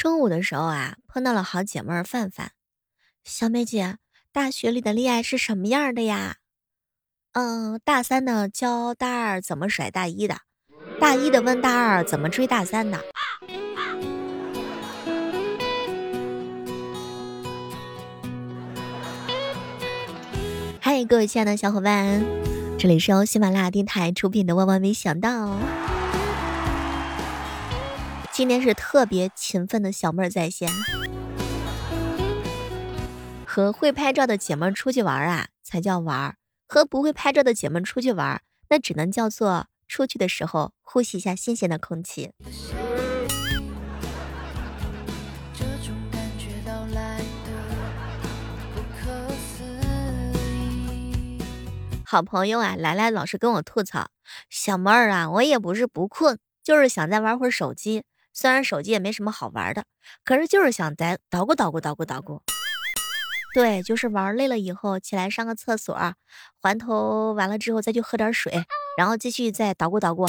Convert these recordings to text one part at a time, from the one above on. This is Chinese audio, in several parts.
中午的时候啊，碰到了好姐妹范范，小美姐，大学里的恋爱是什么样的呀？嗯，大三的教大二怎么甩大一的，大一的问大二怎么追大三的。嗨，各位亲爱的小伙伴，这里是由喜马拉雅电台出品的《万万没想到》。今天是特别勤奋的小妹儿在线，和会拍照的姐妹出去玩啊，才叫玩儿；和不会拍照的姐妹出去玩，那只能叫做出去的时候呼吸一下新鲜的空气。好朋友啊，来来老是跟我吐槽，小妹儿啊，我也不是不困，就是想再玩会儿手机。虽然手机也没什么好玩的，可是就是想再捣鼓捣鼓捣鼓捣鼓。对，就是玩累了以后起来上个厕所，还头完了之后再去喝点水，然后继续再捣鼓捣鼓。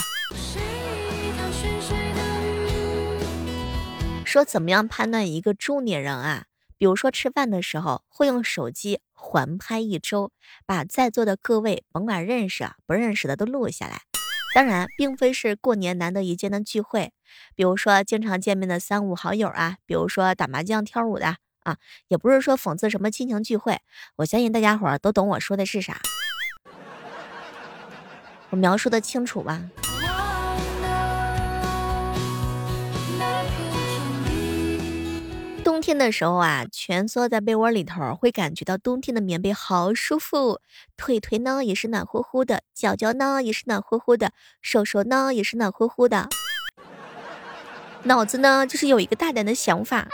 说怎么样判断一个中年人啊？比如说吃饭的时候会用手机环拍一周，把在座的各位甭管认识啊不认识的都录下来。当然，并非是过年难得一见的聚会，比如说经常见面的三五好友啊，比如说打麻将跳舞的啊，也不是说讽刺什么亲情聚会。我相信大家伙都懂我说的是啥，我描述的清楚吧？天的时候啊，蜷缩在被窝里头，会感觉到冬天的棉被好舒服，腿腿呢也是暖乎乎的，脚脚呢也是暖乎乎的，手手呢也是暖乎乎的。脑子呢就是有一个大胆的想法，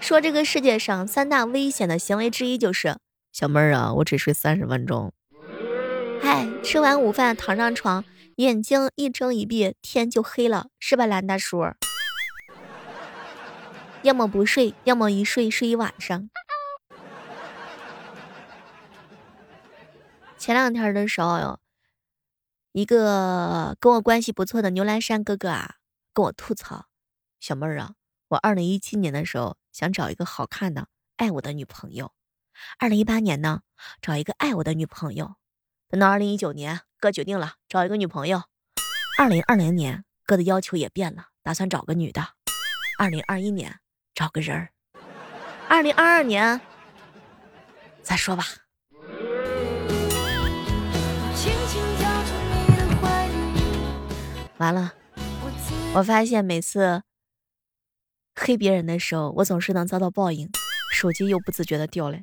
说这个世界上三大危险的行为之一就是小妹儿啊，我只睡三十分钟。哎，吃完午饭躺上床。眼睛一睁一闭，天就黑了，是吧，蓝大叔？要么不睡，要么一睡睡一晚上。前两天的时候，一个跟我关系不错的牛栏山哥哥啊，跟我吐槽：“小妹儿啊，我二零一七年的时候想找一个好看的、爱我的女朋友；二零一八年呢，找一个爱我的女朋友；等到二零一九年。”哥决定了，找一个女朋友。二零二零年，哥的要求也变了，打算找个女的。二零二一年，找个人儿。二零二二年，再说吧。完了，我发现每次黑别人的时候，我总是能遭到报应，手机又不自觉的掉了。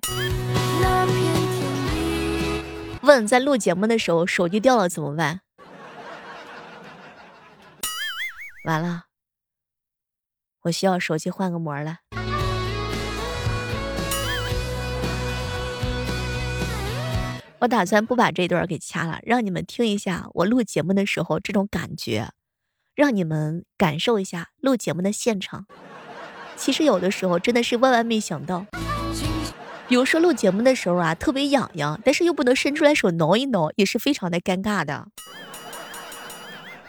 问在录节目的时候手机掉了怎么办？完了，我需要手机换个膜了。我打算不把这段给掐了，让你们听一下我录节目的时候这种感觉，让你们感受一下录节目的现场。其实有的时候真的是万万没想到。比如说录节目的时候啊，特别痒痒，但是又不能伸出来手挠一挠，也是非常的尴尬的。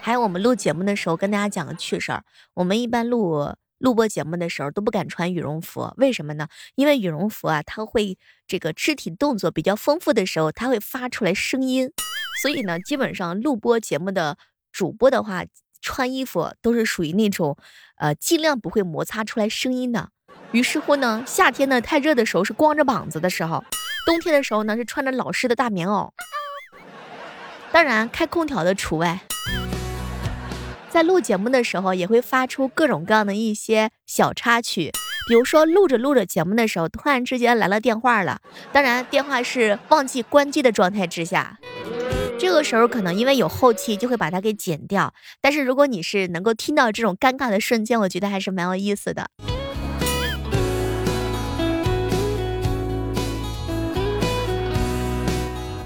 还有我们录节目的时候，跟大家讲个趣事儿，我们一般录录播节目的时候都不敢穿羽绒服，为什么呢？因为羽绒服啊，它会这个肢体动作比较丰富的时候，它会发出来声音，所以呢，基本上录播节目的主播的话，穿衣服都是属于那种，呃，尽量不会摩擦出来声音的。于是乎呢，夏天呢太热的时候是光着膀子的时候，冬天的时候呢是穿着老式的大棉袄。当然开空调的除外。在录节目的时候也会发出各种各样的一些小插曲，比如说录着录着节目的时候，突然之间来了电话了，当然电话是忘记关机的状态之下，这个时候可能因为有后期就会把它给剪掉。但是如果你是能够听到这种尴尬的瞬间，我觉得还是蛮有意思的。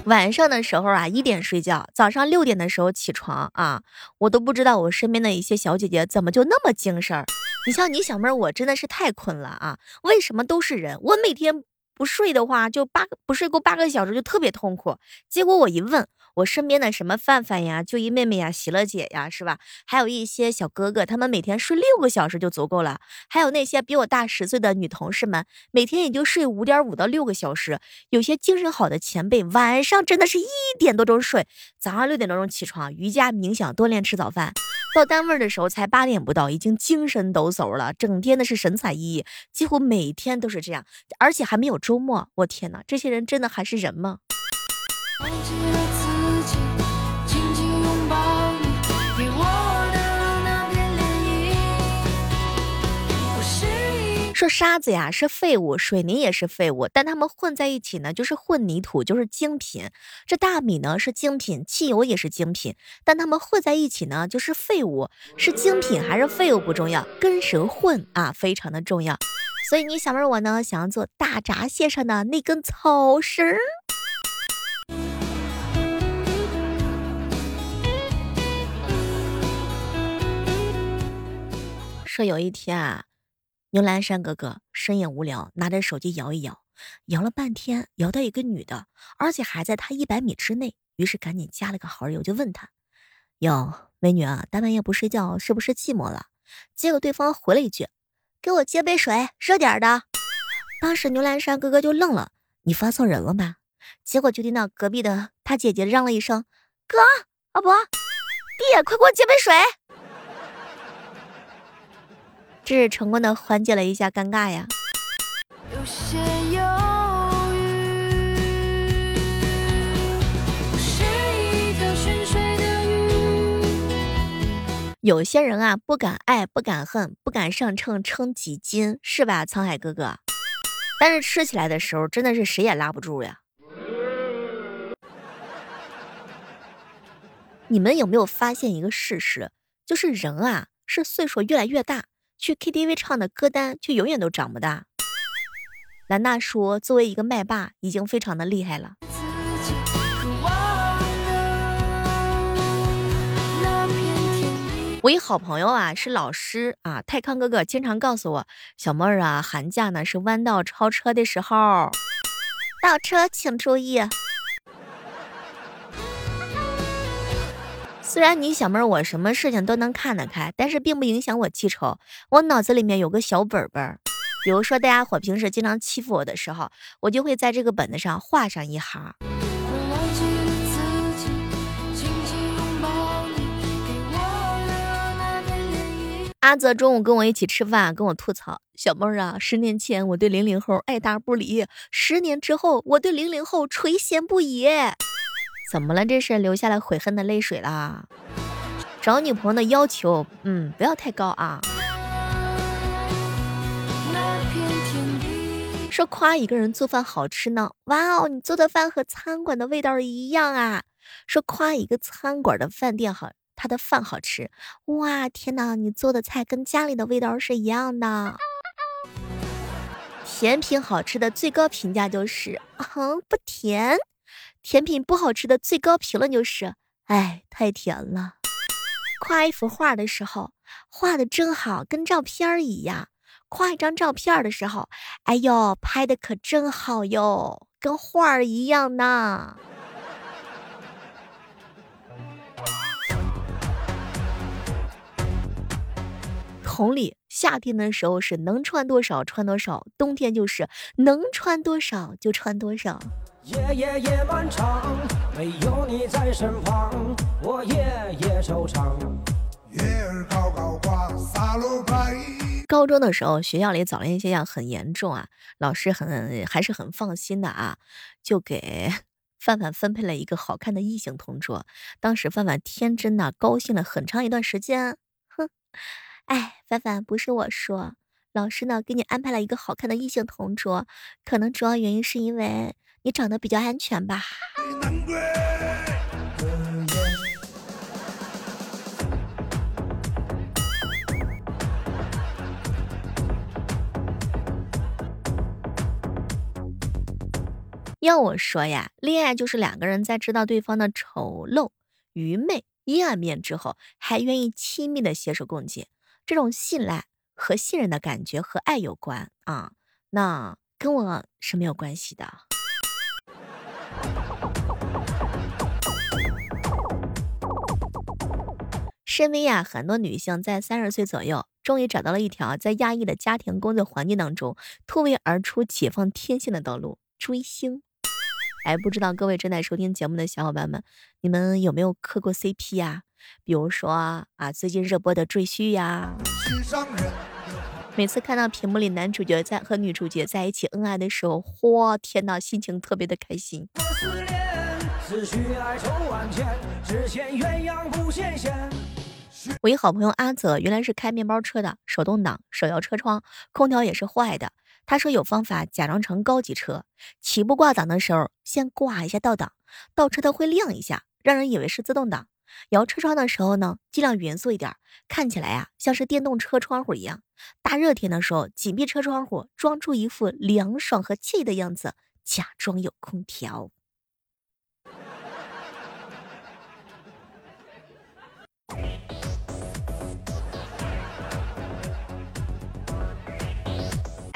晚上的时候啊，一点睡觉，早上六点的时候起床啊，我都不知道我身边的一些小姐姐怎么就那么精神儿。你像你小妹儿，我真的是太困了啊！为什么都是人？我每天不睡的话，就八个不睡够八个小时就特别痛苦。结果我一问，我身边的什么范范呀、就一妹妹呀、喜乐姐呀，是吧？还有一些小哥哥，他们每天睡六个小时就足够了。还有那些比我大十岁的女同事们，每天也就睡五点五到六个小时。有些精神好的前辈，晚上真的是一点多钟睡，早上六点多钟起床，瑜伽、冥想、锻炼、吃早饭。到单位的时候才八点不到，已经精神抖擞了，整天的是神采奕奕，几乎每天都是这样，而且还没有周末。我天哪，这些人真的还是人吗？说沙子呀是废物，水泥也是废物，但它们混在一起呢，就是混凝土，就是精品。这大米呢是精品，汽油也是精品，但它们混在一起呢，就是废物。是精品还是废物不重要，跟谁混啊非常的重要。所以你小妹我呢，想要做大闸蟹上的那根草绳。说有一天啊。牛栏山哥哥深夜无聊，拿着手机摇一摇，摇了半天，摇到一个女的，而且还在他一百米之内，于是赶紧加了个好友，就问他：“哟，美女啊，大半夜不睡觉，是不是寂寞了？”结果对方回了一句：“给我接杯水，热点的。”当时牛栏山哥哥就愣了：“你发错人了吧？”结果就听到隔壁的他姐姐嚷了一声：“哥，阿伯，弟，快给我接杯水。”这是成功的缓解了一下尴尬呀。有些人啊，不敢爱，不敢恨，不敢上秤称几斤，是吧，沧海哥哥？但是吃起来的时候，真的是谁也拉不住呀。你们有没有发现一个事实，就是人啊，是岁数越来越大。去 KTV 唱的歌单就永远都长不大。兰娜说：“作为一个麦霸，已经非常的厉害了。”我一好朋友啊，是老师啊，泰康哥哥经常告诉我：“小妹儿啊，寒假呢是弯道超车的时候，倒车请注意。”虽然你小妹儿我什么事情都能看得开，但是并不影响我记仇。我脑子里面有个小本本儿，比如说大家伙平时经常欺负我的时候，我就会在这个本子上画上一行。阿泽中午跟我一起吃饭，跟我吐槽：“小妹儿啊，十年前我对零零后爱答不理，十年之后我对零零后垂涎不已。”怎么了？这是流下了悔恨的泪水啦！找女朋友的要求，嗯，不要太高啊。说夸一个人做饭好吃呢，哇哦，你做的饭和餐馆的味道一样啊。说夸一个餐馆的饭店好，他的饭好吃，哇，天哪，你做的菜跟家里的味道是一样的。甜品好吃的最高评价就是，嗯，不甜。甜品不好吃的最高评论就是，哎，太甜了。夸一幅画的时候，画的真好，跟照片一样；夸一张照片的时候，哎呦，拍的可真好哟，跟画儿一样呢。同理，夏天的时候是能穿多少穿多少，冬天就是能穿多少就穿多少。夜夜夜漫长，没有你在身旁，我夜夜惆怅。月儿高高挂，洒落白。高中的时候，学校里早恋现象很严重啊，老师很还是很放心的啊，就给范范分配了一个好看的异性同桌。当时范范天真的高兴了很长一段时间。哼，哎，范范不是我说，老师呢给你安排了一个好看的异性同桌，可能主要原因是因为。你长得比较安全吧？要我说呀，恋爱就是两个人在知道对方的丑陋、愚昧、阴暗面之后，还愿意亲密的携手共进。这种信赖和信任的感觉和爱有关啊。那。跟我是没有关系的。身边呀，很多女性在三十岁左右，终于找到了一条在压抑的家庭工作环境当中突围而出、解放天性的道路——追星。哎，不知道各位正在收听节目的小伙伴们，你们有没有磕过 CP 呀？比如说啊，最近热播的《赘婿》呀。每次看到屏幕里男主角在和女主角在一起恩爱的时候，嚯，天呐，心情特别的开心。我一好朋友阿泽，原来是开面包车的，手动挡，手摇车窗，空调也是坏的。他说有方法假装成高级车，起步挂档的时候先挂一下倒档，倒车它会亮一下，让人以为是自动挡。摇车窗的时候呢，尽量匀速一点，看起来啊像是电动车窗户一样。大热天的时候，紧闭车窗户，装出一副凉爽和惬意的样子，假装有空调。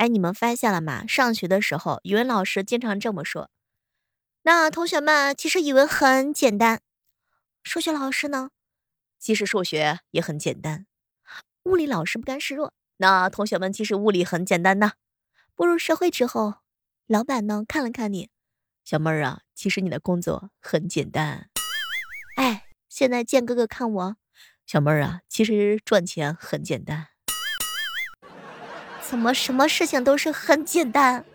哎，你们发现了吗？上学的时候，语文老师经常这么说：“那同学们，其实语文很简单。”数学老师呢，其实数学也很简单。物理老师不甘示弱：“那同学们，其实物理很简单呐。”步入社会之后，老板呢看了看你，小妹儿啊，其实你的工作很简单。哎，现在见哥哥看我，小妹儿啊，其实赚钱很简单。怎么什么事情都是很简单？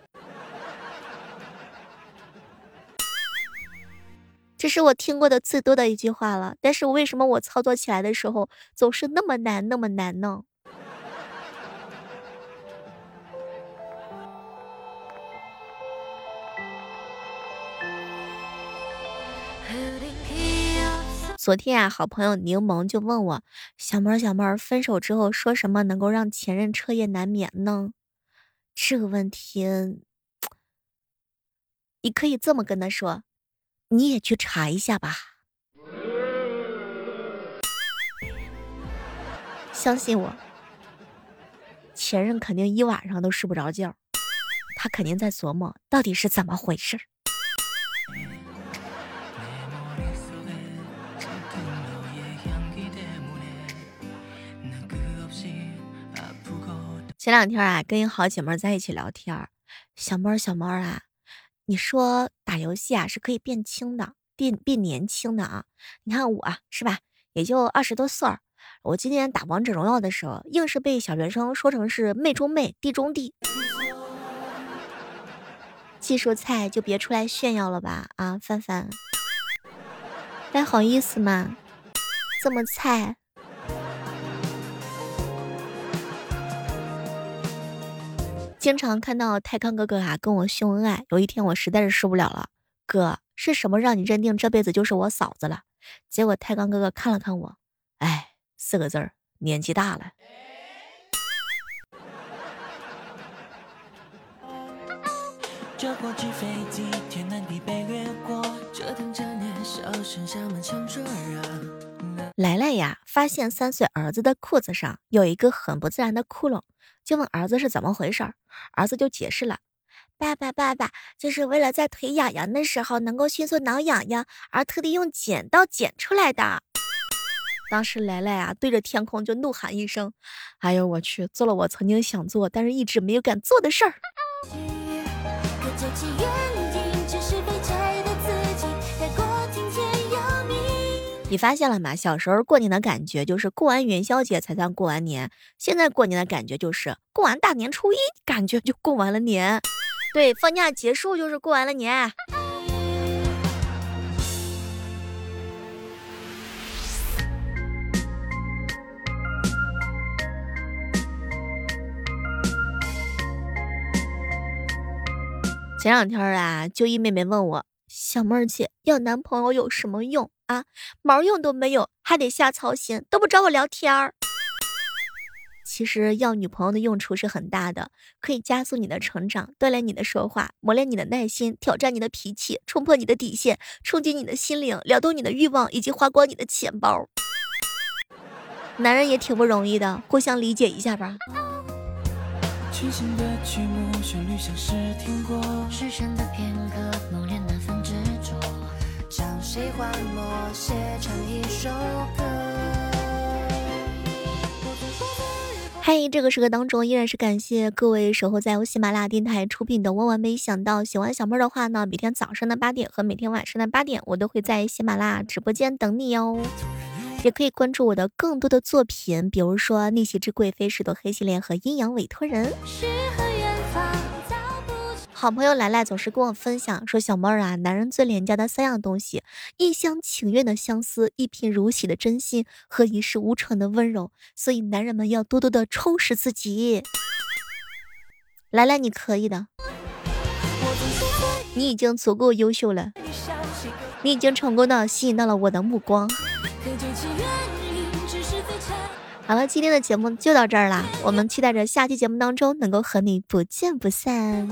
这是我听过的最多的一句话了。但是为什么我操作起来的时候总是那么难，那么难呢？昨天啊，好朋友柠檬就问我：“小妹儿，小妹儿，分手之后说什么能够让前任彻夜难眠呢？”这个问题，你可以这么跟他说：“你也去查一下吧。”相信我，前任肯定一晚上都睡不着觉，他肯定在琢磨到底是怎么回事儿。前两天啊，跟一好姐妹在一起聊天，小猫小猫啊，你说打游戏啊是可以变轻的，变变年轻的啊。你看我是吧，也就二十多岁儿，我今天打王者荣耀的时候，硬是被小学生说成是妹中妹，弟中弟。技术菜就别出来炫耀了吧啊，范范，还好意思吗？这么菜。经常看到泰康哥哥啊跟我秀恩爱，有一天我实在是受不了了，哥是什么让你认定这辈子就是我嫂子了？结果泰康哥哥看了看我，哎，四个字儿，年纪大了。来来呀，发现三岁儿子的裤子上有一个很不自然的窟窿。就问儿子是怎么回事儿，儿子就解释了：“爸爸，爸爸，就是为了在腿痒痒的时候能够迅速挠痒痒，而特地用剪刀剪出来的。”当时来来啊，对着天空就怒喊一声：“哎呦我去！做了我曾经想做但是一直没有敢做的事儿。”你发现了吗？小时候过年的感觉就是过完元宵节才算过完年，现在过年的感觉就是过完大年初一，感觉就过完了年。对，放假结束就是过完了年。前两天啊，就一妹妹问我，小妹儿姐要男朋友有什么用？啊，毛用都没有，还得瞎操心，都不找我聊天儿。其实要女朋友的用处是很大的，可以加速你的成长，锻炼你的说话，磨练你的耐心，挑战你的脾气，冲破你的底线，冲击你的心灵，撩动你的欲望，以及花光你的钱包。男人也挺不容易的，互相理解一下吧。全新的曲目，旋律像是听过。失神的片刻，找谁还我写成一首歌。嗨，这个时刻当中依然是感谢各位守候在由喜马拉雅电台出品的《万万没想到》。喜欢小妹的话呢，每天早上的八点和每天晚上的八点，我都会在喜马拉雅直播间等你哟。也可以关注我的更多的作品，比如说《逆袭之贵妃》《十朵黑系列》和《阴阳委托人》。好朋友来来总是跟我分享说：“小妹儿啊，男人最廉价的三样东西，一厢情愿的相思，一贫如洗的真心和一事无成的温柔。所以男人们要多多的充实自己。来来，你可以的，你已经足够优秀了，你已经成功的吸引到了我的目光。好了，今天的节目就到这儿啦，我们期待着下期节目当中能够和你不见不散。